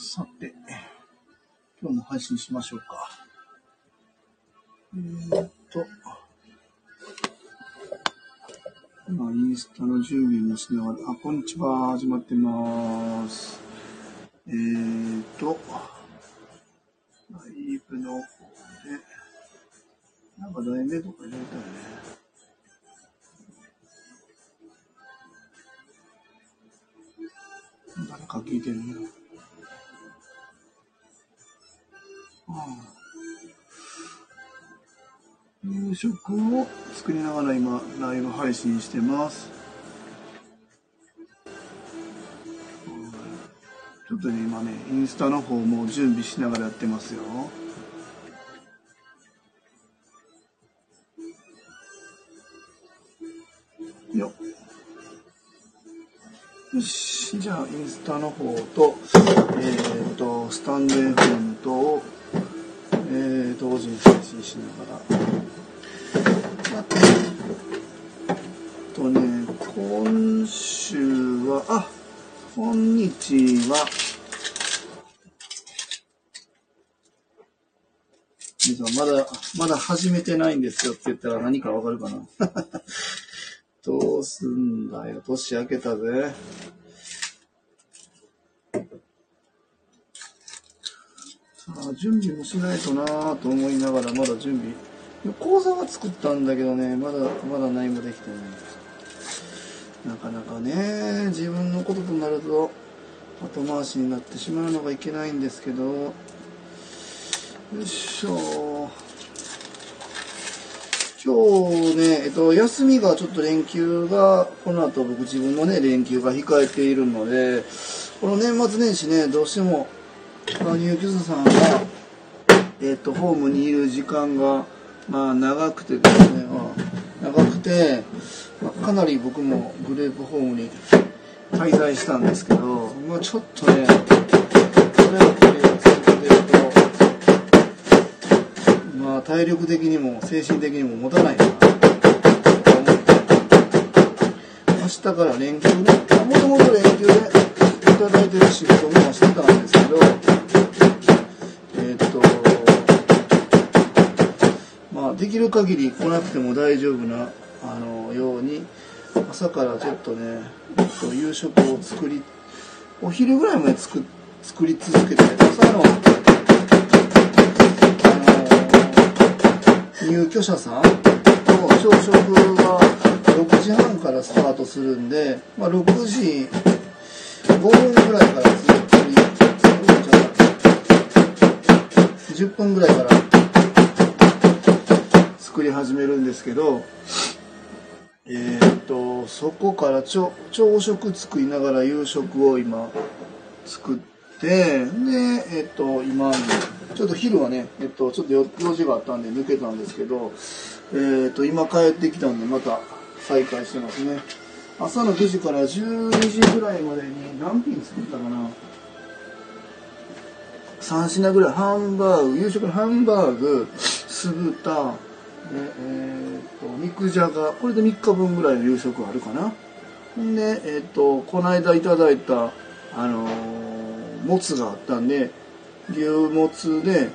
さて、今日も配信しましょうか。えー、っと、今、インスタの準備もしながら、あ、こんにちは、始まってまーす。えー、っと、ライブの方で、なんか題名とか入れたよね。作りながら今、ライブ配信してます。ちょっとね、今ね、インスタの方も準備しながらやってますよ。よ。よし、じゃあ、インスタの方と、えっ、と、スタンド FM とを、えー、同時に配信しながら。あとね、今週は、あ、こんにちは。まだ、まだ始めてないんですよって言ったら何かわかるかな どうすんだよ、年明けたぜ。さあ、準備もしないとなぁと思いながら、まだ準備。講座は作ったんだけどね、まだ、まだ何もできてないです。なかなかね、自分のこととなると、後回しになってしまうのがいけないんですけど、よいしょ。今日ね、えっと、休みがちょっと連休が、この後僕自分のね、連休が控えているので、この年末年始ね、どうしても、入居者さんが、えっと、ホームにいる時間が、まあ、長くてですね、あ長くて、かなり僕もグループホームに滞在したんですけど、まあ、ちょっとね、こればっかり続けると、まあ、体力的にも精神的にも持たないなと思って、明日から連休ね、もともと連休でいただいてる仕事もしてたんですけど、えーっと、まあ、できる限り来なくても大丈夫な、あの、ように、朝からちょっとね、えっと、夕食を作り、お昼ぐらいまで作作り続けて、朝の、あの、入居者さんと朝食が6時半からスタートするんで、まあ、6時5分ぐらいから作り、10分ぐらいから作り始めるんですけど、えーっと、そこからちょ朝食作りながら夕食を今作って、で、えっと、今、ちょっと昼はね、えっと、ちょっと用事があったんで抜けたんですけど、えーっと、今帰ってきたんでまた再開してますね。朝の9時から12時ぐらいまでに何品作ったかな？3品ぐらい。ハンバーグ夕食のハンバーグ酢豚。でえー、と肉じゃがこれで3日分ぐらいの夕食あるかな。ほんでえっ、とこの間いただいたあのーもつがあったんで牛もつで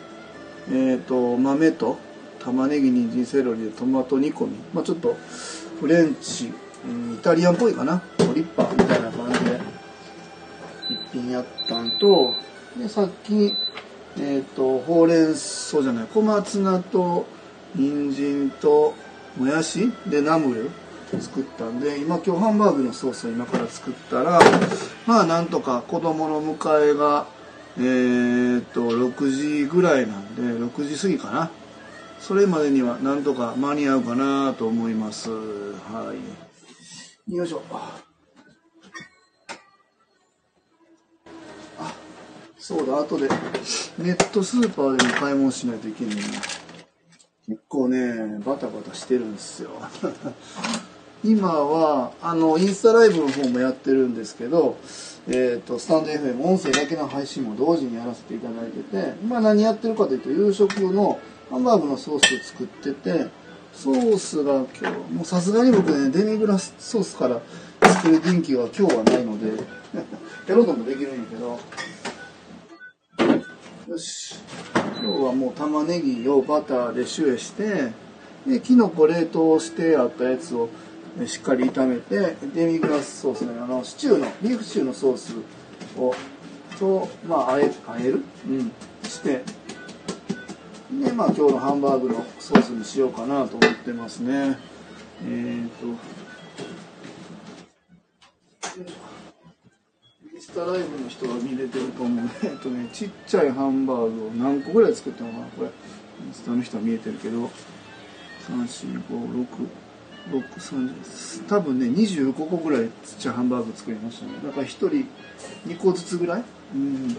えっ、と豆と玉ねぎ人参セロリでトマト煮込み。まあちょっとフレンチ、うんイタリアンっぽいかな。トリッパーみたいな感じで一品やったんとでさっきえっ、とほうれん草じゃない小松菜と人参ともやしでナムル作ったんで今今日ハンバーグのソースを今から作ったらまあなんとか子供の迎えがえー、っと6時ぐらいなんで6時過ぎかな。それまでにはなんとか間に合うかなと思います。はい。よいしょ。あそうだ後でネットスーパーでも買い物しないといけないな。結構ね、バタバタしてるんですよ。今は、あの、インスタライブの方もやってるんですけど、えっ、と、スタンド FM、音声だけの配信も同時にやらせていただいてて、今何やってるかというと、夕食のハンバーグのソースを作ってて、ソースが今日、もうさすがに僕ね、デミグラスソースから作る元気は今日はないので、やろうともできるんやけど、よし今日はもう玉ねぎをバターでシュエしてできのこ冷凍してあったやつをしっかり炒めてデミグラスソースのあのシチューのビーフシチューのソースをとまああえあえる、うん、して。でまあ今日のハンバーグのソースにしようかなと思ってますね。えっ、ー、とインスタライブの人が見れてると思うねえっとねちっちゃいハンバーグを何個ぐらい作ったのかなこれ。インスタの人は見えてるけど。3456630多分ね25個ぐらいちっちゃいハンバーグ作りましたね。だから1人2個ずつぐらい？うん。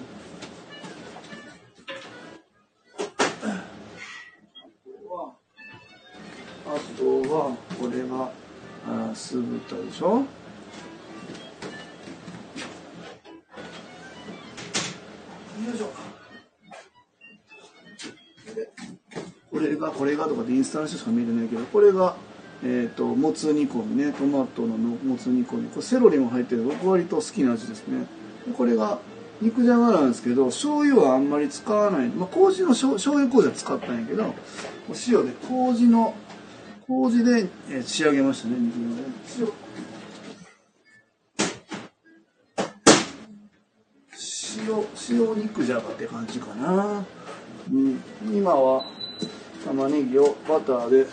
あとはこれがあ酢豚でしょ？これがとかでインスタの人しか見えてないけどこれがえーと、もつ煮込みねトマトのもつ煮込み。これセロリも入ってる僕割と好きな味ですね。これが肉じゃがなんですけど醤油はあんまり使わない、まあ、麹の醤油麹は使ったんやけどお塩で麹の麹で、えー、仕上げましたね肉じゃが塩塩肉じゃがって感じかな、うん、今は玉ねぎをバターで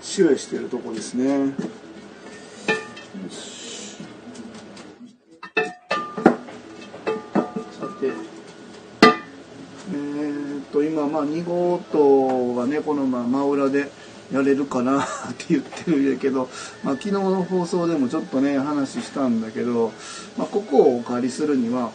シュエしてるとこですね。さて、えー、っと、今、まあ、2号棟がね、このまあ真裏でやれるかな って言ってるんやけど、まあ、昨日の放送でもちょっとね、話したんだけど、まあ、ここをお借りするには、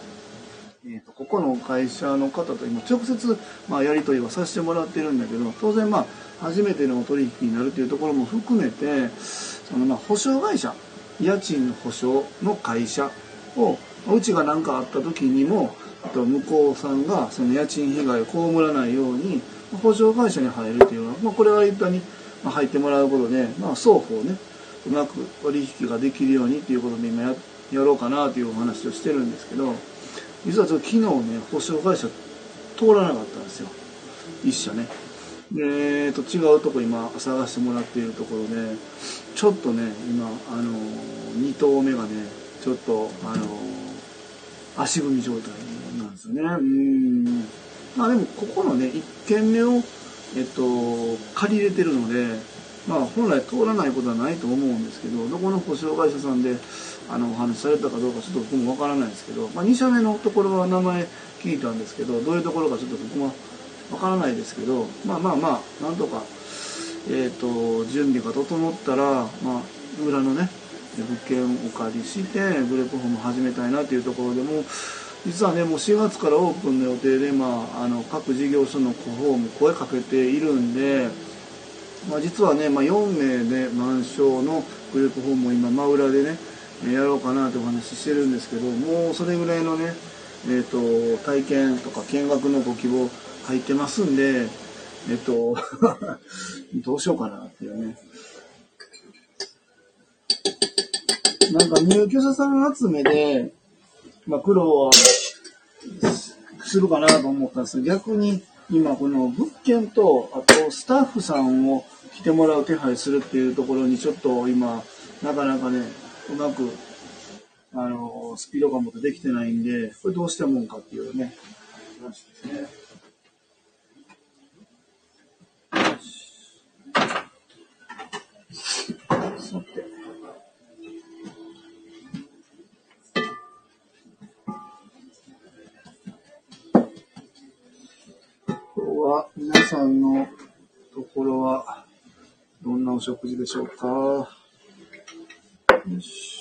えーと、ここの会社の方と今直接、まあ、やり取りはさせてもらってるんだけど当然まあ初めての取引になるというところも含めてそのまあ保証会社家賃の保証の会社をうちが何かあった時にもと向こうさんがその家賃被害を被らないように保証会社に入るというのは、まあ、これは一旦に入ってもらうことで、まあ、双方ねうまく取引ができるようにということで今ややろうかなというお話をしてるんですけど実はちょっと昨日ね保証会社通らなかったんですよ。一社ね。で、えっと、違うとこ今探してもらっているところでちょっとね今あの2頭目がねちょっとあの足踏み状態なんですよね。うん。まあでもここのね1軒目をえっと借り入れてるのでまあ本来通らないことはないと思うんですけどどこの保証会社さんであのお話しされたかどうかちょっと僕もわからないですけど、まあ、2社目のところは名前聞いたんですけどどういうところかちょっと僕はわからないですけどまあまあまあなんとか、えーと、準備が整ったら、まあ、裏のね物件をお借りしてグレープホーム始めたいなというところでも実はねもう4月からオープンの予定で、まあ、あの各事業所の方も声かけているんで、まあ、実はね、まあ、4名で満床のグループホームを今真裏でねやろうかなとお話ししてるんですけどもうそれぐらいのね、えーと体験とか見学のご希望入ってますんで、えっと、どうしようかなっていうね。なんか入居者さん集めで、まあ苦労はするかなと思ったんです逆に今この物件と、あとスタッフさんを来てもらう手配するっていうところにちょっと今、なかなかね、うまく、あの、スピード感もできてないんで、これどうしたもんかっていうね、話ですね。さんのところはどんなお食事でしょうか？よし。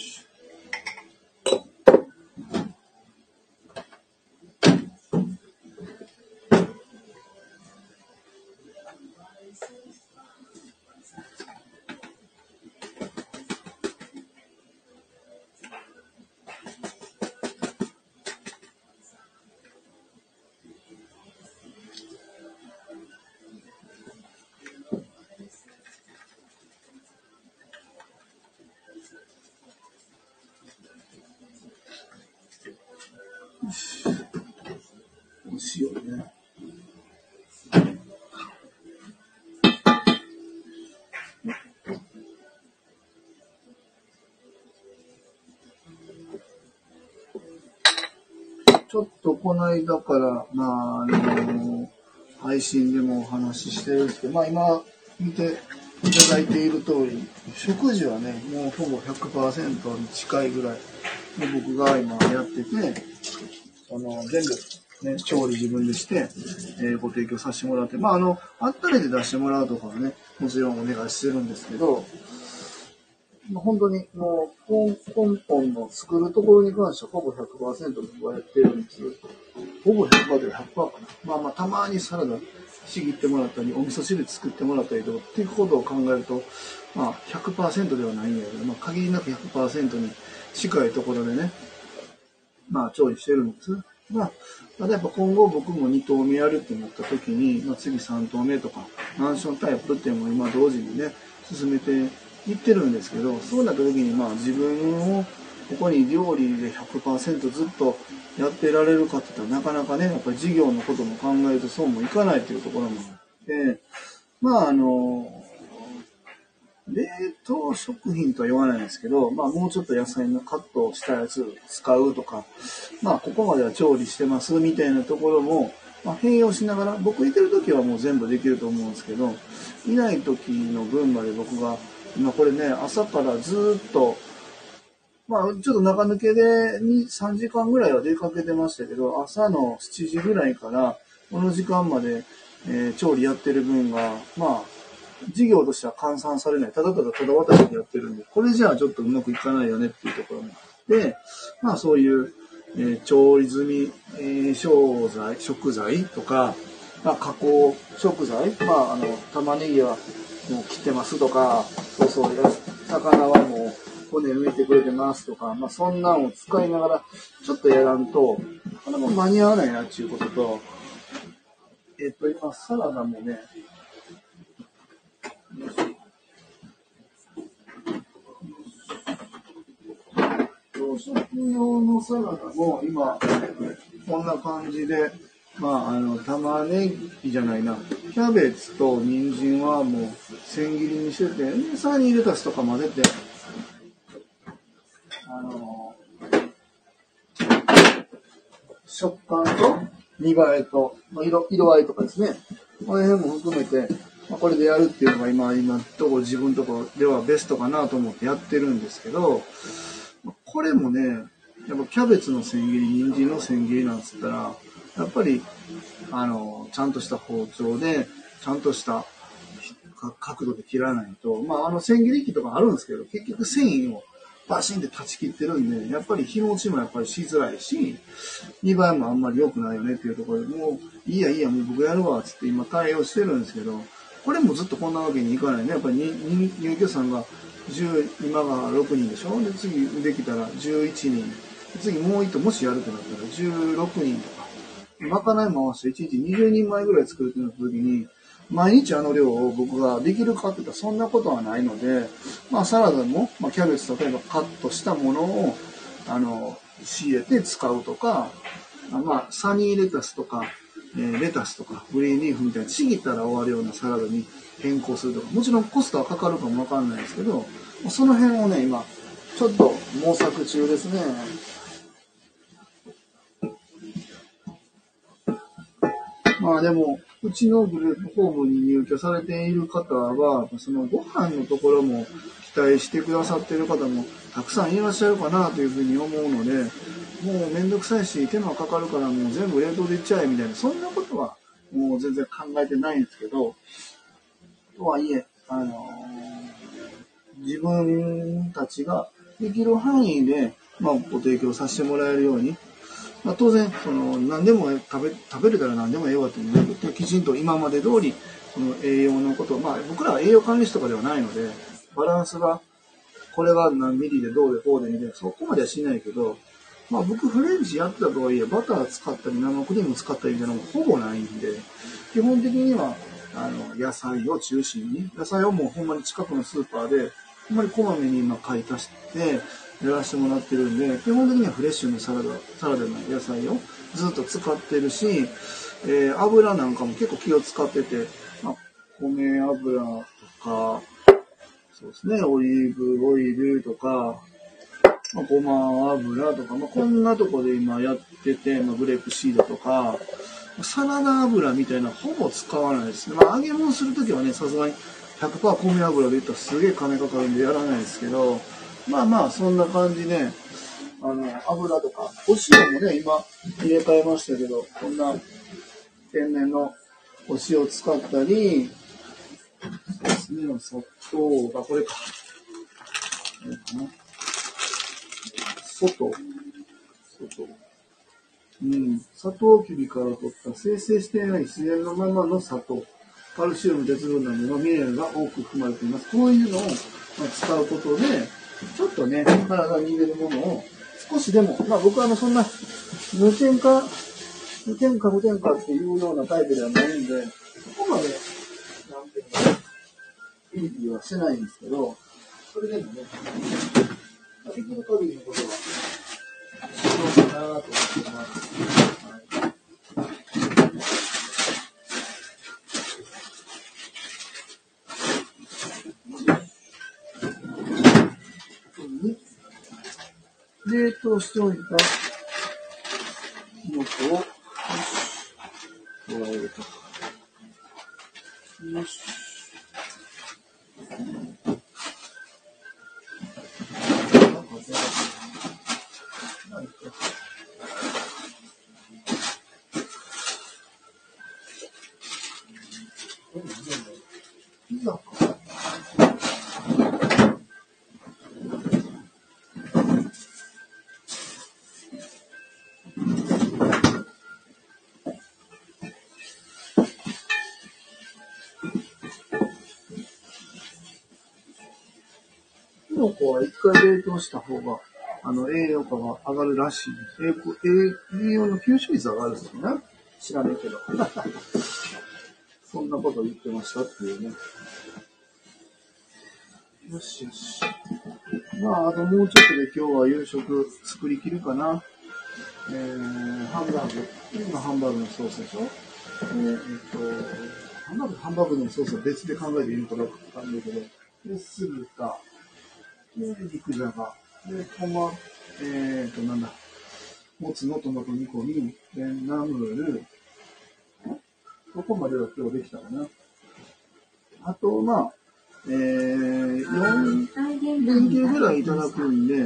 ちょっとこの間から、まあ、あの配信でもお話ししてるんですけど、まあ今見ていただいている通り、食事はね、もうほぼ100%に近いぐらい僕が今やってて、あの、全部、ね、調理自分でして、えー、ご提供させてもらって、まああの、あったりで出してもらうとかはね、もちろんお願いしてるんですけど、本当にもう、根本の作るところに関してはほぼ100%僕はやってるんです。ほぼ100%で100%かな。まあまあ、たまにサラダちぎってもらったり、お味噌汁作ってもらったりとかっていうことを考えると、まあ100%ではないんだけど、まあ限りなく100%に近いところでね、まあ調理してるんです。まあ、ただやっぱ今後僕も2投目やるってなった時に、まあ次3投目とか、マンションタイプっていうのも今同時にね、進めていってるんですけど、そうなった時にまあ自分をここに料理で100%ずっとやってられるかって言ったらなかなかね、やっぱり事業のことも考えるとそうもいかないというところもあって、まああの、冷凍食品とは言わないんですけど、まあもうちょっと野菜のカットしたやつ使うとか、まあここまでは調理してますみたいなところも、まあ、併用しながら、僕いてる時はもう全部できると思うんですけど、いない時の分まで僕が、今これね、朝からずっとまあ、ちょっと中抜けで2、3時間ぐらいは出かけてましたけど、朝の7時ぐらいから、この時間まで、えー、調理やってる分が、まあ、事業としては換算されない。ただただただ渡しでやってるんで、これじゃあちょっとうまくいかないよねっていうところもあって、まあそういう、えー、調理済み、えー、商材、食材とか、まあ加工食材、まああの、玉ねぎはもう切ってますとか、そうそう、魚はもう、骨抜いてくれてますとか、まあ、そんなんを使いながら、ちょっとやらんと、これも間に合わないなっていうことと、えっと、今、サラダもね、朝食用のサラダも今、こんな感じで、まあ、あの、玉ねぎじゃないな、キャベツと人参はもう千切りにしてて、さらにレタスとか混ぜて、あの、食感と見栄えと、まあ、色色合いとかですね、この辺も含めて、まあ、これでやるっていうのが今、今とこ自分とこではベストかなと思ってやってるんですけど、これもね、やっぱキャベツの千切り、人参の千切りなんつったら、やっぱり、あの、ちゃんとした包丁で、ちゃんとした角度で切らないと、まあ、あの千切り機とかあるんですけど、結局繊維をバシンって断ち切ってるんで、やっぱり日持ちもやっぱりしづらいし、見栄えもあんまり良くないよねっていうところで、もう、いいやいいや、もう僕やるわ、つって今対応してるんですけど、これもずっとこんなわけにいかないね。やっぱり入居さんが10、今が6人でしょ？で、次できたら11人。次もう一頭もしやるってなったら16人とか。まかない回して1日20人前ぐらい作るってなった時に、毎日あの量を僕ができるかって言ったらそんなことはないので、まあサラダも、まあ、キャベツ例えばカットしたものを、あの、仕入れて使うとか、まあサニーレタスとか、えー、レタスとかグリーンリーフみたいなちぎったら終わるようなサラダに変更するとか、もちろんコストはかかるかもわかんないですけど、その辺をね、今、ちょっと模索中ですね。まあでも、うちのグループホームに入居されている方は、そのご飯のところも期待してくださっている方もたくさんいらっしゃるかなというふうに思うので、もうめんどくさいし手間かかるからもう全部冷凍でいっちゃえみたいな、そんなことはもう全然考えてないんですけど、とはいえ、あのー、自分たちができる範囲で、まあ、ご提供させてもらえるように、まあ、当然その何でも食べ食べれたら何でもええわっていうのなくてきちんと今まで通りその栄養のことまあ僕らは栄養管理士とかではないのでバランスがこれが何ミリでどうでこうでみたいなそこまではしないけどまあ僕フレンチやってたとはいえバター使ったり生クリーム使ったりみたいなのもほぼないんで基本的にはあの野菜を中心に野菜をもうほんまに近くのスーパーでほんまにこまめに今買い足してやらせてもらってるんで、基本的にはフレッシュのサラダ、サラダの野菜をずっと使ってるし、えー、油なんかも結構気を使ってて、まあ、米油とか、そうですね、オリーブオイルとか、まあ、ごま油とか、まあ、こんなとこで今やってて、まあ、グレープシードとか、サラダ油みたいなほぼ使わないですね。まあ、揚げ物するときはね、さすがに100%米油で言ったらすげえ金かかるんでやらないですけど、まあまあ、そんな感じね、あの、油とか、お塩もね、今入れ替えましたけど、こんな天然のお塩使ったり、そうですね、砂糖がこれか。これかな。外。外。うん。砂糖きびから取った生成していない自然のままの砂糖。カルシウム、鉄分などのミネラルが多く含まれています。こういうのを使うことで、ちょっとね、体に入れるものを少しでも、まあ僕はあのそんな無添加、無添加無添加っていうようなタイプではないんで、そこまで、なんていうの、ピリピリはしてないんですけど、それでもね、できる限りのことは、しようかなと思ってます。冷凍しておいたものを、の子は一回冷凍した方が、あの、栄養価が上がるらしいです。栄栄養の吸収率上がるんですよね。知らねえけど。そんなこと言ってましたっていうね。よしよし。まあ、あともうちょっとで今日は夕食作りきるかな。えー、ハンバーグ。今ハンバーグのソースでしょえー、えっと、ハンバーグ、ハンバーグのソースは別で考えていいのかなって感じだけど、で、酢豚、で、肉じゃが。で、トマ、えっ、ー、と、なんだ。もつのトマト煮込み、で、ナムル。ここまでは今日できたかな。あと、まあ、えー、4連休ぐらいいただくんで、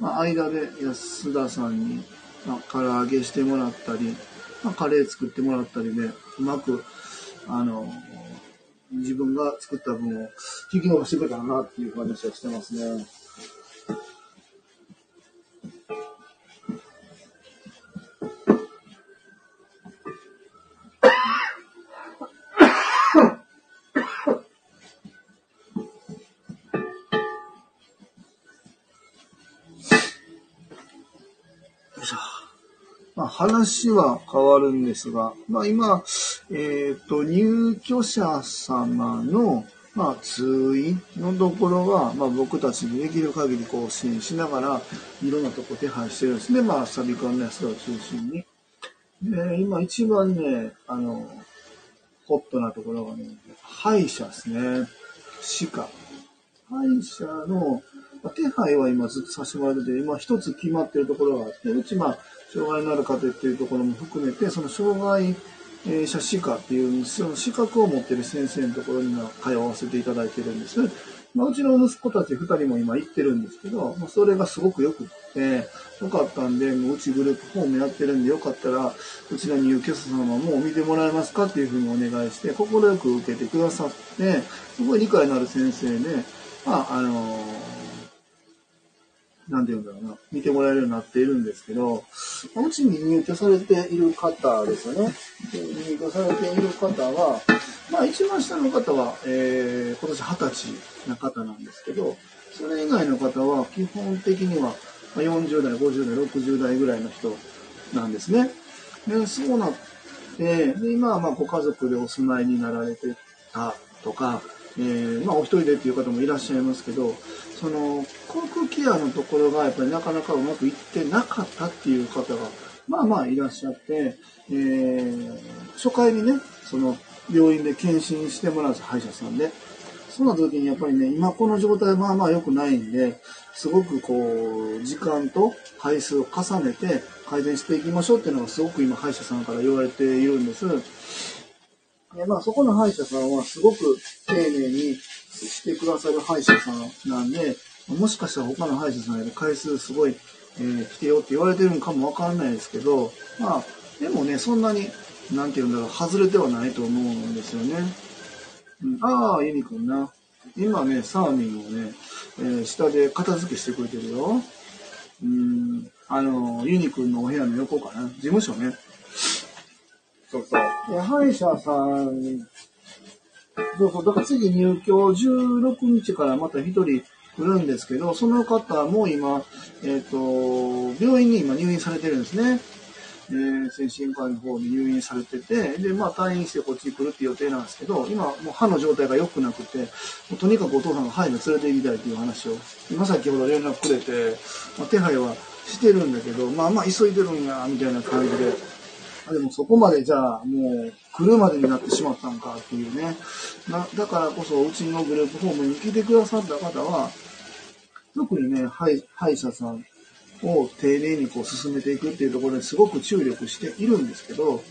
まあ、間で安田さんに、まあ、唐揚げしてもらったり、まあ、カレー作ってもらったりで、うまく、あの、自分が作った分を引き伸ばしてくれたらなっていう話はしてますね。まあ、話は変わるんですが、まあ、今、えっ、ー、と、入居者様の、まあ、通院のところは、まあ、僕たちにできる限りこう支援しながら、いろんなとこ手配してるんですね。まあ、サビカンの安田を中心に。で、今一番ね、あの、ホットなところがね、歯医者ですね。歯科。歯医者の、手配は今ずっとさせてもらってて、今一つ決まってるところがあって、うちまあ、障害のある方っていうところも含めて、その障害者歯科っていうその資格を持ってる先生のところには通わせていただいてるんです。まあ、うちの息子たち2人も今行ってるんですけど、まあ、それがすごく良くって、良かったんで、もううちグループホームやってるんで、よかったら、うちの入居者様も見てもらえますかっていうふうにお願いして、快く受けてくださって、すごい理解のある先生で、まあ、あのーなんて言うんだろうな、見てもらえるようになっているんですけど、うちに入居されている方ですよね。入居されている方は、まあ一番下の方は、えー、今年20歳な方なんですけど、それ以外の方は基本的には40代、50代、60代ぐらいの人なんですね。でそうなって、で今はまあご家族でお住まいになられてたとか、えー、まあお一人でっていう方もいらっしゃいますけど、その航空ケアのところがやっぱりなかなかうまくいってなかったっていう方がまあまあいらっしゃって、えー、初回にねその病院で検診してもらうんです歯医者さんでそうな時にやっぱりね、今この状態まあまあ良くないんで、すごくこう、時間と回数を重ねて改善していきましょうっていうのがすごく今歯医者さんから言われているんです。でまあそこの歯医者さんはすごく丁寧にしてくださる歯医者さんなんで、もしかしたら他の歯医者さんより回数すごい、えー、来てよって言われてるのかもわかんないですけど、まあ、でもね、そんなに、なんて言うんだろう、外れてはないと思うんですよね。うん、ああ、ユニくんな。今ね、サーミンをね、えー、下で片付けしてくれてるよ。うん、あの、ユニくんのお部屋の横かな。事務所ね。そうそう。歯医者さん、そうそう、だから次入居16日からまた一人来るんですけど、その方も今、えっ、ー、と、病院に今入院されてるんですね。えー、精神科医の方に入院されてて、で、まあ退院してこっちに来るっていう予定なんですけど、今もう歯の状態が良くなくて、もうとにかくお父さんが歯医に連れて行きたいっていう話を、今先ほど連絡くれて、まあ、手配はしてるんだけど、まあまあ急いでるんや、みたいな感じで。でもそこまでじゃあもう来るまでになってしまったんかっていうね。なだからこそ、うちのグループホームに来てくださった方は、特にね、歯医者さんを丁寧にこう進めていくっていうところにすごく注力しているんですけど、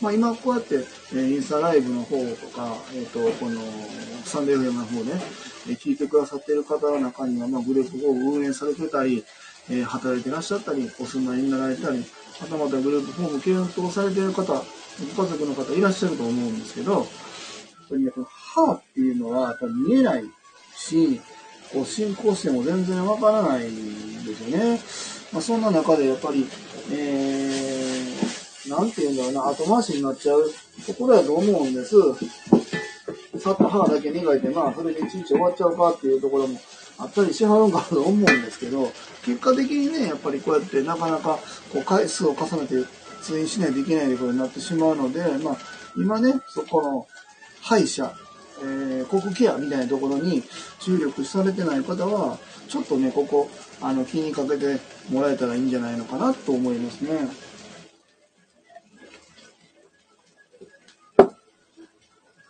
まあ、今こうやって、えインスタライブの方とか、えっ、ー、と、このサンデーフェムの方ね、え聞いてくださってる方の中には、まあ、グループを運営されてたり、え、働いてらっしゃったり、お住まいになられたり、はたまたグループホーム検討されている方、ご家族の方いらっしゃると思うんですけど、やっぱり、歯っていうのはやっぱ見えないし、こう進行しても全然わからないんですよね。まあ、そんな中でやっぱり、えー、なんて言うんだろうな、後回しになっちゃうところやと思うんです。さっと歯だけ磨いて、まあ、それで一日終わっちゃうかっていうところもあったりしはるんかと思うんですけど、結果的にね、やっぱりこうやってなかなかこう回数を重ねて通院しないといけないということになってしまうので、まあ、今ね、そこの歯医者、えー、口ケアみたいなところに注力されてない方は、ちょっとね、ここ、あの、気にかけてもらえたらいいんじゃないのかなと思いますね。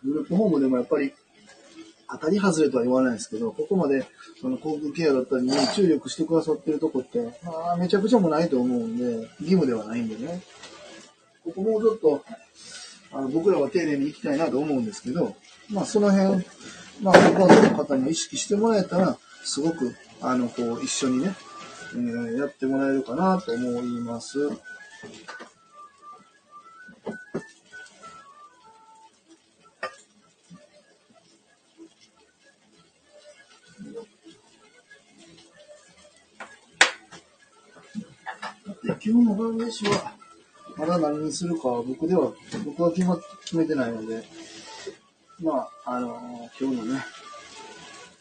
グループホームでもやっぱり、当たり外れとは言わないですけど、ここまで、その航空ケアだったりに注力してくださってるとこって、まあ、めちゃくちゃもないと思うんで、義務ではないんでね。ここもうちょっと、あの僕らは丁寧に行きたいなと思うんですけど、まあその辺、まあご家族の方に意識してもらえたら、すごく、あの、こう、一緒にね、えー、やってもらえるかなと思います。今日の晩飯は、まだ何にするかは僕では、僕は決ま決めてないので、まあ、あのー、今日のね、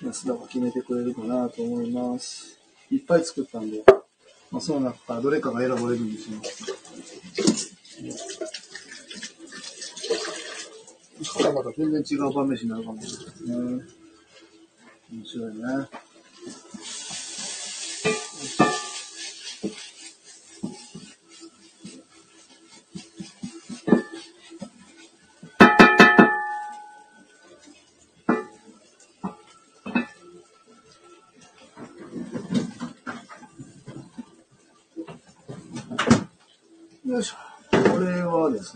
安田が決めてくれるかなと思います。いっぱい作ったんで、まあ、その中からどれかが選ばれるんですよ。そしたらまた全然違う晩飯になるかもしれないですね。面白いね。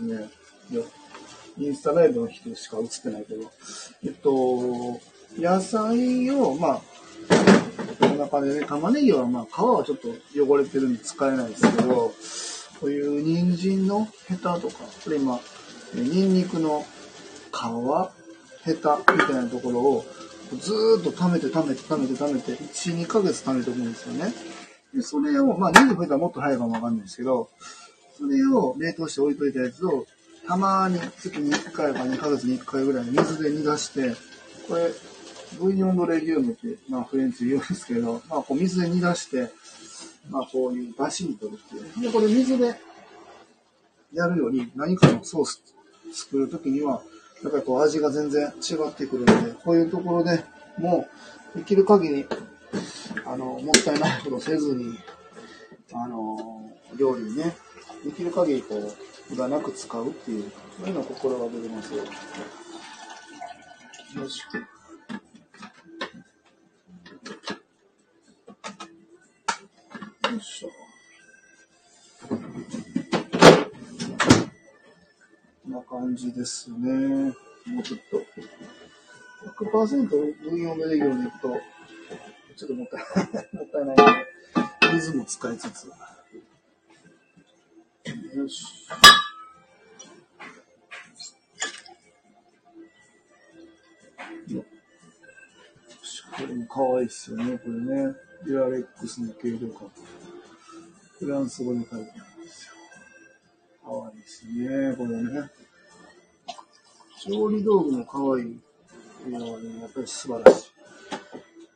ですね、インスタライブの人しか映ってないけど、えっと、野菜を、まあ、この中でね、玉ねぎは、まあ、皮はちょっと汚れてるんで使えないですけど、こういう人参のヘタとか、これ今、ニンニクの皮、ヘタみたいなところをずーっと溜めて溜めて溜めて溜めて、1、2ヶ月溜めておくんですよね。で、それを、まあ、ニンニクたらもっと早いかもわかんないんですけど、それを冷凍して置いといたやつを、たまに月に1回か2ヶ月に1回ぐらい水で煮出して、これ、ブイヨンドレギュームって、まあフレンチ言うんですけど、まあこう水で煮出して、まあこういう出汁に取るっていう。で、これ水でやるより何かのソース作るときには、やっぱりこう味が全然違ってくるので、こういうところでもうできる限り、あの、もったいないことせずに、あの、料理にね、できる限りこう無駄なく使うっていうそういうのを心がけてますよ。よしよいしょ。こんな感じですね。もうちょっと。100%分用ができるようにいくと、ちょっともったいない、もったいないので、ムを使いつつ。よし。よしこれも可愛いっすよね、これね。デュアレックスの軽量化。フランス語で書いてあるんですよ。可愛いですね、これね。調理道具も可愛い。いや、やっぱり素晴らしい。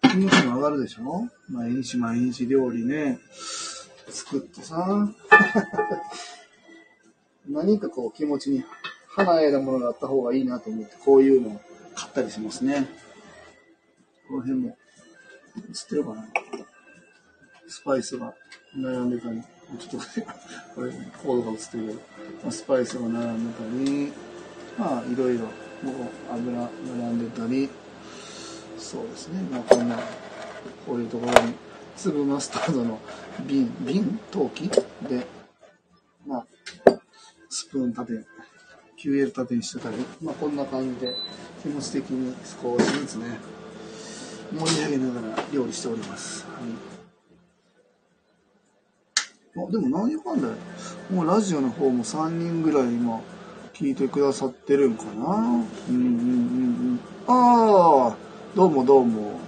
気持ちも上がるでしょ？毎日毎日料理ね、作ってさ。何かこう気持ちに華やいなものがあった方がいいなと思って、こういうのを買ったりしますね。この辺も、映ってるかなスパイスが並んでたり、ちょっとこれ、コードが映ってる。けど、まあ、スパイスが並んでたり、まあ、いろいろ、もう油並んでたり、そうですね、まあ、こんな、こういうところに、粒マスタードの瓶、瓶陶器で、まあ、スプーン立て、QL 立てにしてたり、まあ、こんな感じで気持ち的に少しずつね、盛り上げながら料理しております。はい、あでも何やかんだよ。もうラジオの方も3人ぐらい今聞いてくださってるんかな。うんうんうんうん。ああ、どうもどうも。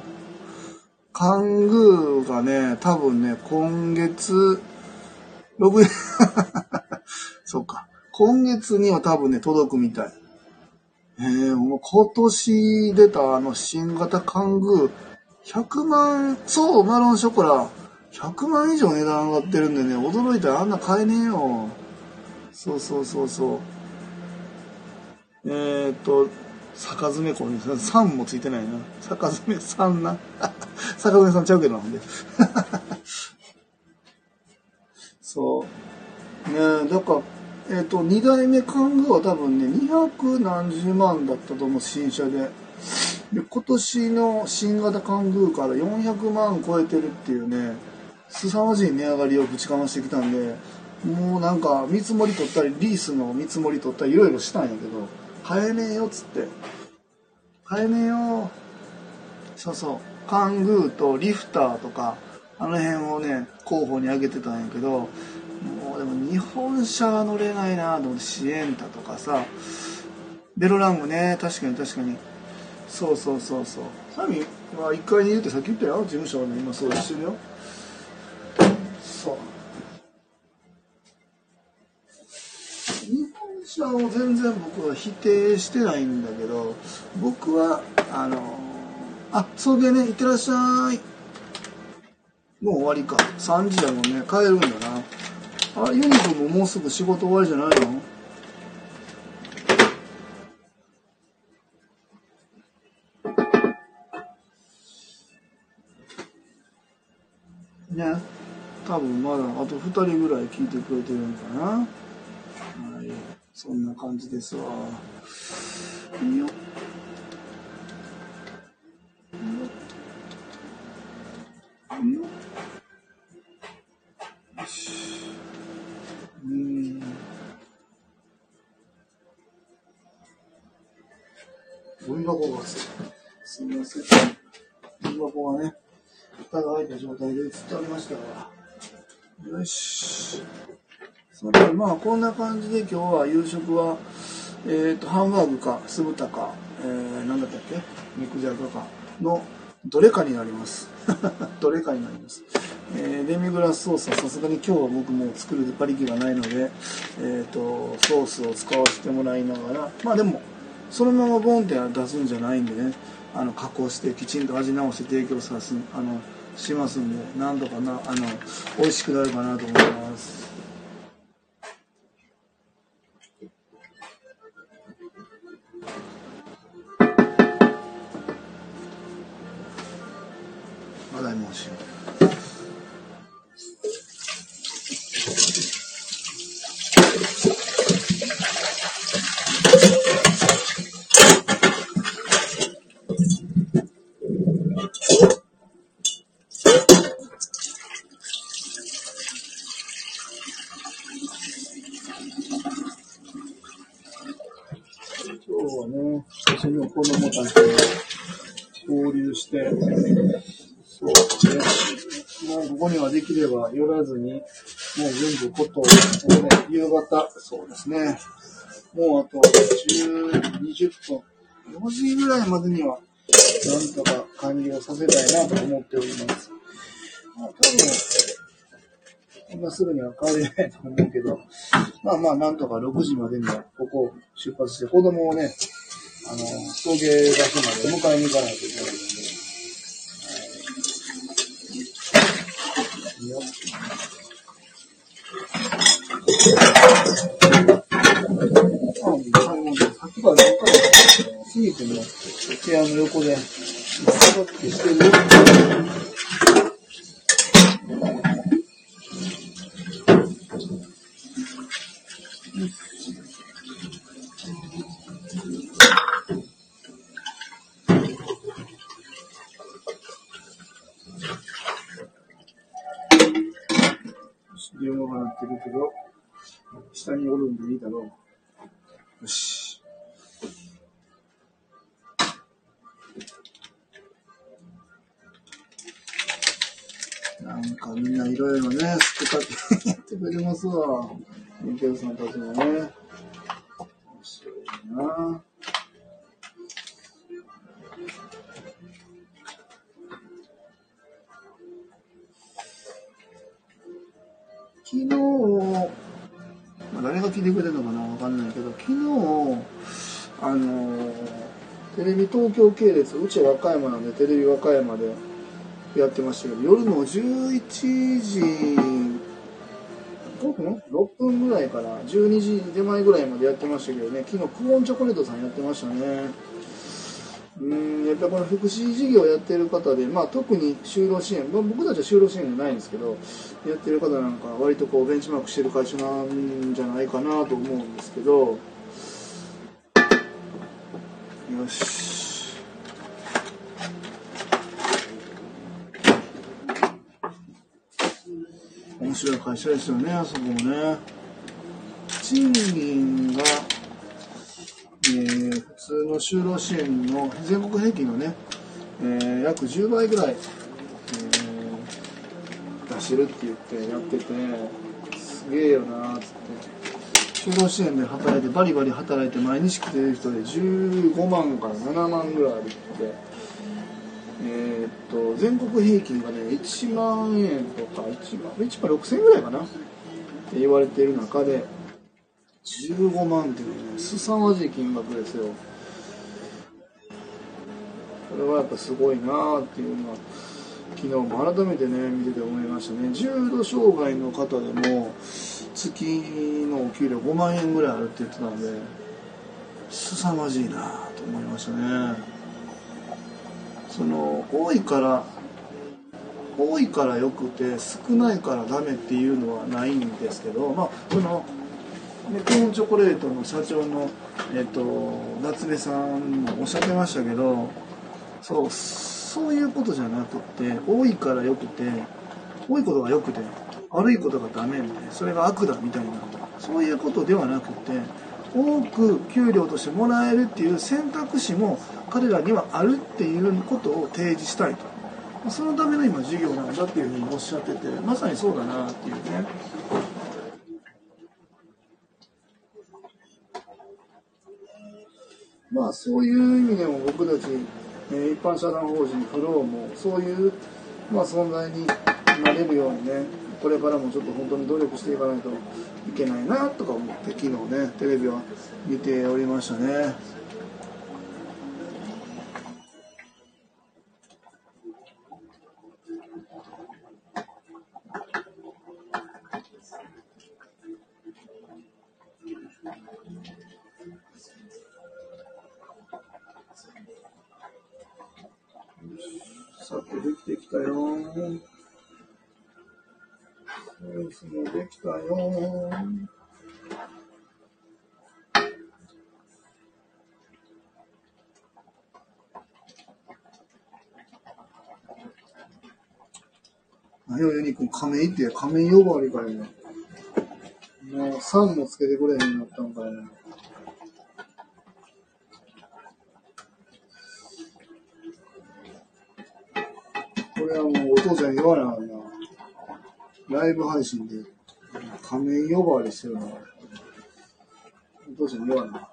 カングーがね、多分ね、今月、6、そうか。今月には多分ね、届くみたい。えー、もう今年出たあの新型カング、100万、そう、マロンショコラ、100万以上値段上がってるんでね、驚いたらあんな買えねえよ。そうそうそうそう。えー、っと、坂詰これ、3もついてないな。坂詰3な。坂詰さんちゃうけどなんで。そう。ねえ、だから、えっ、と、2代目カングーは多分ね、200何十万だったと思う、新車で。で、今年の新型カングーから400万超えてるっていうね、凄まじい値上がりをぶちかましてきたんで、もうなんか見積もり取ったり、リースの見積もり取ったり、いろいろしたんやけど、買えねえよっつって。買えねえよ。そうそう。カングーとリフターとか、あの辺をね、候補に挙げてたんやけど、も日本車は乗れないなと思って、シエンタとかさ、ベロラングね、確かに確かに。そうそうそうそう。サミは一回に言うってさっき言ったよ。事務所はね、今そうしてるよ。そう。日本車を全然僕は否定してないんだけど、僕は、あの、あ、送迎ね、いってらっしゃい。もう終わりか。3時だもんね。帰るんだな。あ、ユニ君ももうすぐ仕事終わりじゃないの？ね。多分まだあと2人ぐらい聞いてくれてるんかな。はい。そんな感じですわ。いいよ。いいよ。よ箱がすすみません。ゴミ箱がね、蓋が開いた状態で映っておりましたから。よし。それでまあこんな感じで今日は夕食は、えっ、ー、と、ハンバーグか酢豚か、えー、なんだったっけ？肉じゃがかのどれかになります。どれかになります。えー、デミグラスソースはさすがに今日は僕も作る馬力がないので、えっ、ー、と、ソースを使わせてもらいながら、まあでも、そのままボンって出すんじゃないんでね、あの、加工してきちんと味直して提供さす、あの、しますんで、なんとかな、あの、美味しくなるかなと思います。洗い物しよう。をね、一緒に子供たちが交流して、そうですね。もうここにはできれば寄らずに、もう全部ことを、ね、夕方、そうですね。もうあと10、20分、4時ぐらいまでには、なんとか完了させたいなと思っております。まあ、多分、こんなすぐには変わりないと思うけど、まあまあ、なんとか6時までにはここを出発して、子供をね、あの、送迎場所まで迎えに行かないといけないので、いよ。さっきから何回も、すぎて、部屋の横で、ストッてしてる。ってるけど、下におるんでいいだろう。よし。なんかみんないろいろね、すくたってやってくれますわ。ミケルさんたちもね。面白いなまあ、誰が聞いてくれるのかなわかんないけど、昨日、あの、テレビ東京系列、うちは和歌山なんで、テレビ和歌山でやってましたけど、夜の11時5分 ?6 分ぐらいから12時手前ぐらいまでやってましたけどね、昨日クオンチョコレートさんやってましたね。うんやっぱこの福祉事業をやってる方で、まあ、特に就労支援、まあ、僕たちは就労支援じゃないんですけどやってる方なんか割とこうベンチマークしてる会社なんじゃないかなと思うんですけど。よし。面白い会社ですよねあそこもね。賃金がえー、普通の就労支援の全国平均のね、えー、約10倍ぐらい、えー、出してるって言ってやっててすげえよなーっつって。就労支援で働いてバリバリ働いて毎日来てる人で15万から7万ぐらいあるって。えー、っと全国平均がね1万円とか1万1万6000円ぐらいかな。って言われている中で15万っていうのはね、凄まじい金額ですよ。これはやっぱすごいなっていうのは、昨日も改めてね、見てて思いましたね。重度障害の方でも、月のお給料5万円ぐらいあるって言ってたんで、凄まじいなと思いましたね。その、多いから、多いからよくて少ないからダメっていうのはないんですけど、まあ、そのでコーンチョコレートの社長の、えっと、夏目さんもおっしゃってましたけどそうそういうことじゃなくて多いからよくて多いことがよくて悪いことがダメみたいなそれが悪だみたいなそういうことではなくて多く給料としてもらえるっていう選択肢も彼らにはあるっていうことを提示したいと。そのための今授業なんだっていうふうにおっしゃっててまさにそうだなっていうね。まあそういう意味でも僕たち、え、一般社団法人フローもそういう、まあ、存在になれるようにねこれからもちょっと本当に努力していかないといけないなとか思って昨日ねテレビは見ておりましたね。さて、できてきたよー。ースもできたよー。何をユニ君、仮面って、仮面呼ばわりかよ。もう3もつけてくれへんなったんかいな。これはもうお父さん言わなあな。ライブ配信で仮面呼ばわりしてるの。お父さん言わな。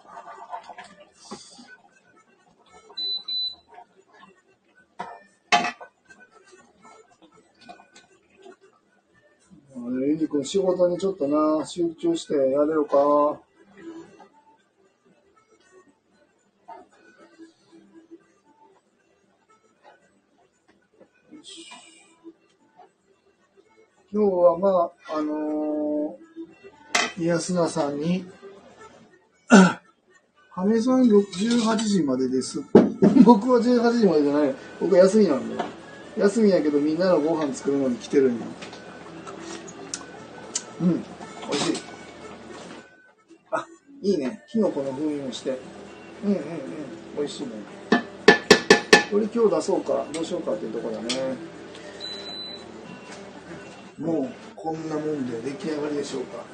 ユニ君仕事にちょっとな、集中してやれるか。安田さんに、羽根さん18時までです。僕は18時までじゃない。僕は休みなんで。休みやけどみんなのご飯作るのに来てるんよ。うん、美味しい。あ、いいね。キノコの風味もして。うんうんうん、美味しいね。これ今日出そうか、どうしようかっていうところだね。もう、こんなもんで出来上がりでしょうか。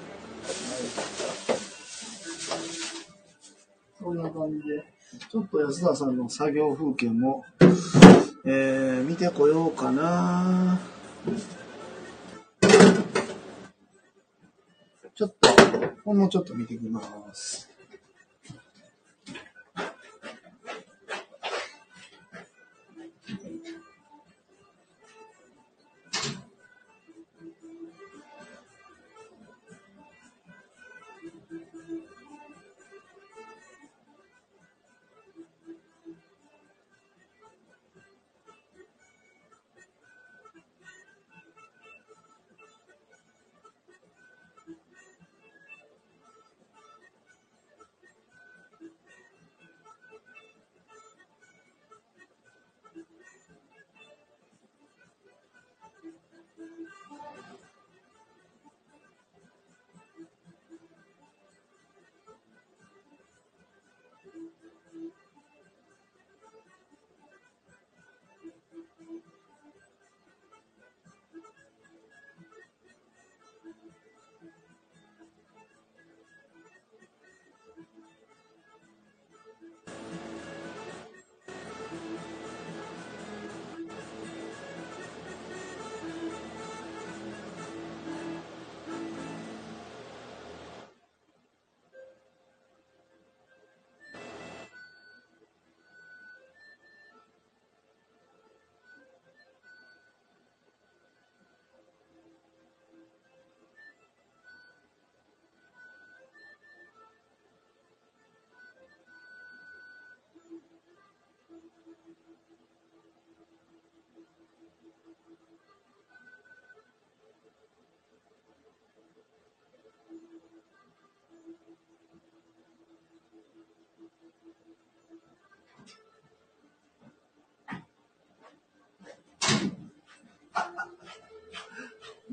こ。んな感じで、ちょっと安田さんの作業風景も、えー、見てこようかな。ちょっと、ほんのちょっと見てきます。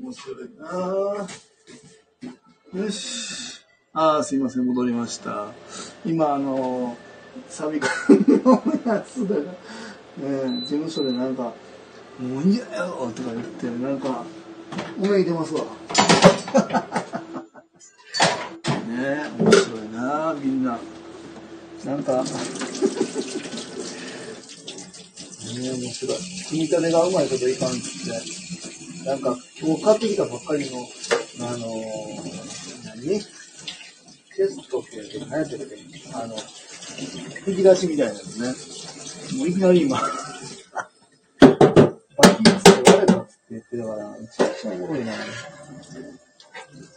面白いなよし。ああ、すいません、戻りました。今、あの、サビ君のやつだが、ね、事務所でなんか、もういいやよとか言って、なんか、うめいてますわ。ね、面白いなみんな。なんか、ね、面白い。組み立てがうまいこといかんっつって。なんか、今日買ってきたばっかりの、あのー、何？テストって何やってるっけあの、引き出しみたいなやつね。もういきなり今、バキッて割れたって言ってるから、めちゃくちゃおもろいな。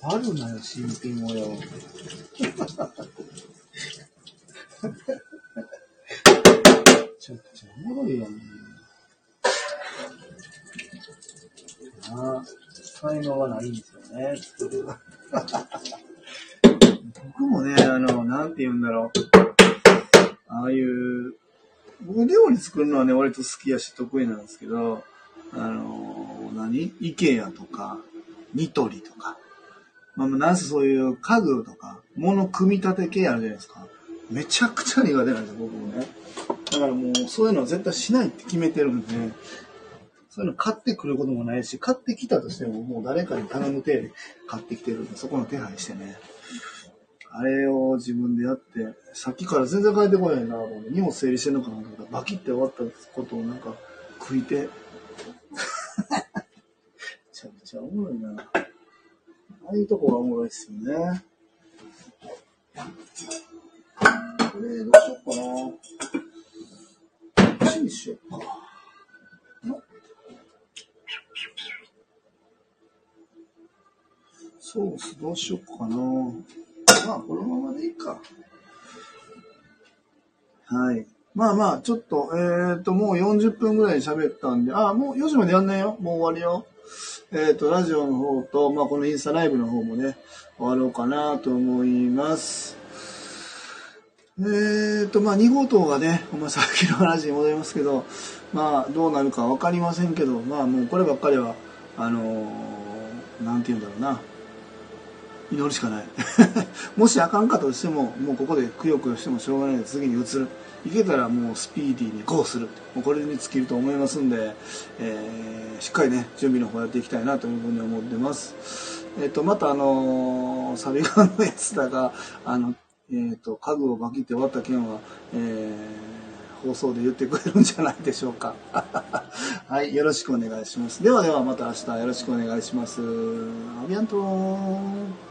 あるなよ、新品もよ。ないんですよね、僕もね、あの、なんて言うんだろう。ああいう、僕料理作るのはね、割と好きやし得意なんですけど、あの、何？イケアとか、ニトリとか、まあ、なんせそういう家具とか、物組み立て系あるじゃないですか。めちゃくちゃ苦手なんですよ、僕もね。だからもう、そういうのは絶対しないって決めてるんで、ういうの買ってくることもないし、買ってきたとしてももう誰かに頼む程度で買ってきてるんで、そこの手配してね。あれを自分でやって、さっきから全然帰ってこないなと思って、荷物整理してんのかなと思ったら、バキって終わったことをなんか食いて、ちゃくちゃおもろいな。ああいうとこがおもろいっすよね。どうしよっかな。まあ、このままでいいか。はい。まあまあ、ちょっと、えっ、と、もう40分ぐらい喋ったんで、あ、もう4時までやんないよ。もう終わりよ。えっ、と、ラジオの方と、まあ、このインスタライブの方もね、終わろうかなと思います。えっ、と、まあ、2号棟がね、まあ、さっきの話に戻りますけど、まあ、どうなるかわかりませんけど、まあ、もうこればっかりは、あのーなんて言うんだろうな。祈るしかない。もしあかんかとしても、もうここでくよくよしてもしょうがないで次に移る。いけたらもうスピーディーにゴーする。もうこれに尽きると思いますんで、えーしっかりね、準備の方やっていきたいなというふうに思ってます。えっ、と、またあのーサビガンのやつだが、あの、えっ、と、家具をバキって割った件は、えー放送で言ってくれるんじゃないでしょうか。はい、よろしくお願いします。ではではまた明日よろしくお願いします。アビアントーン。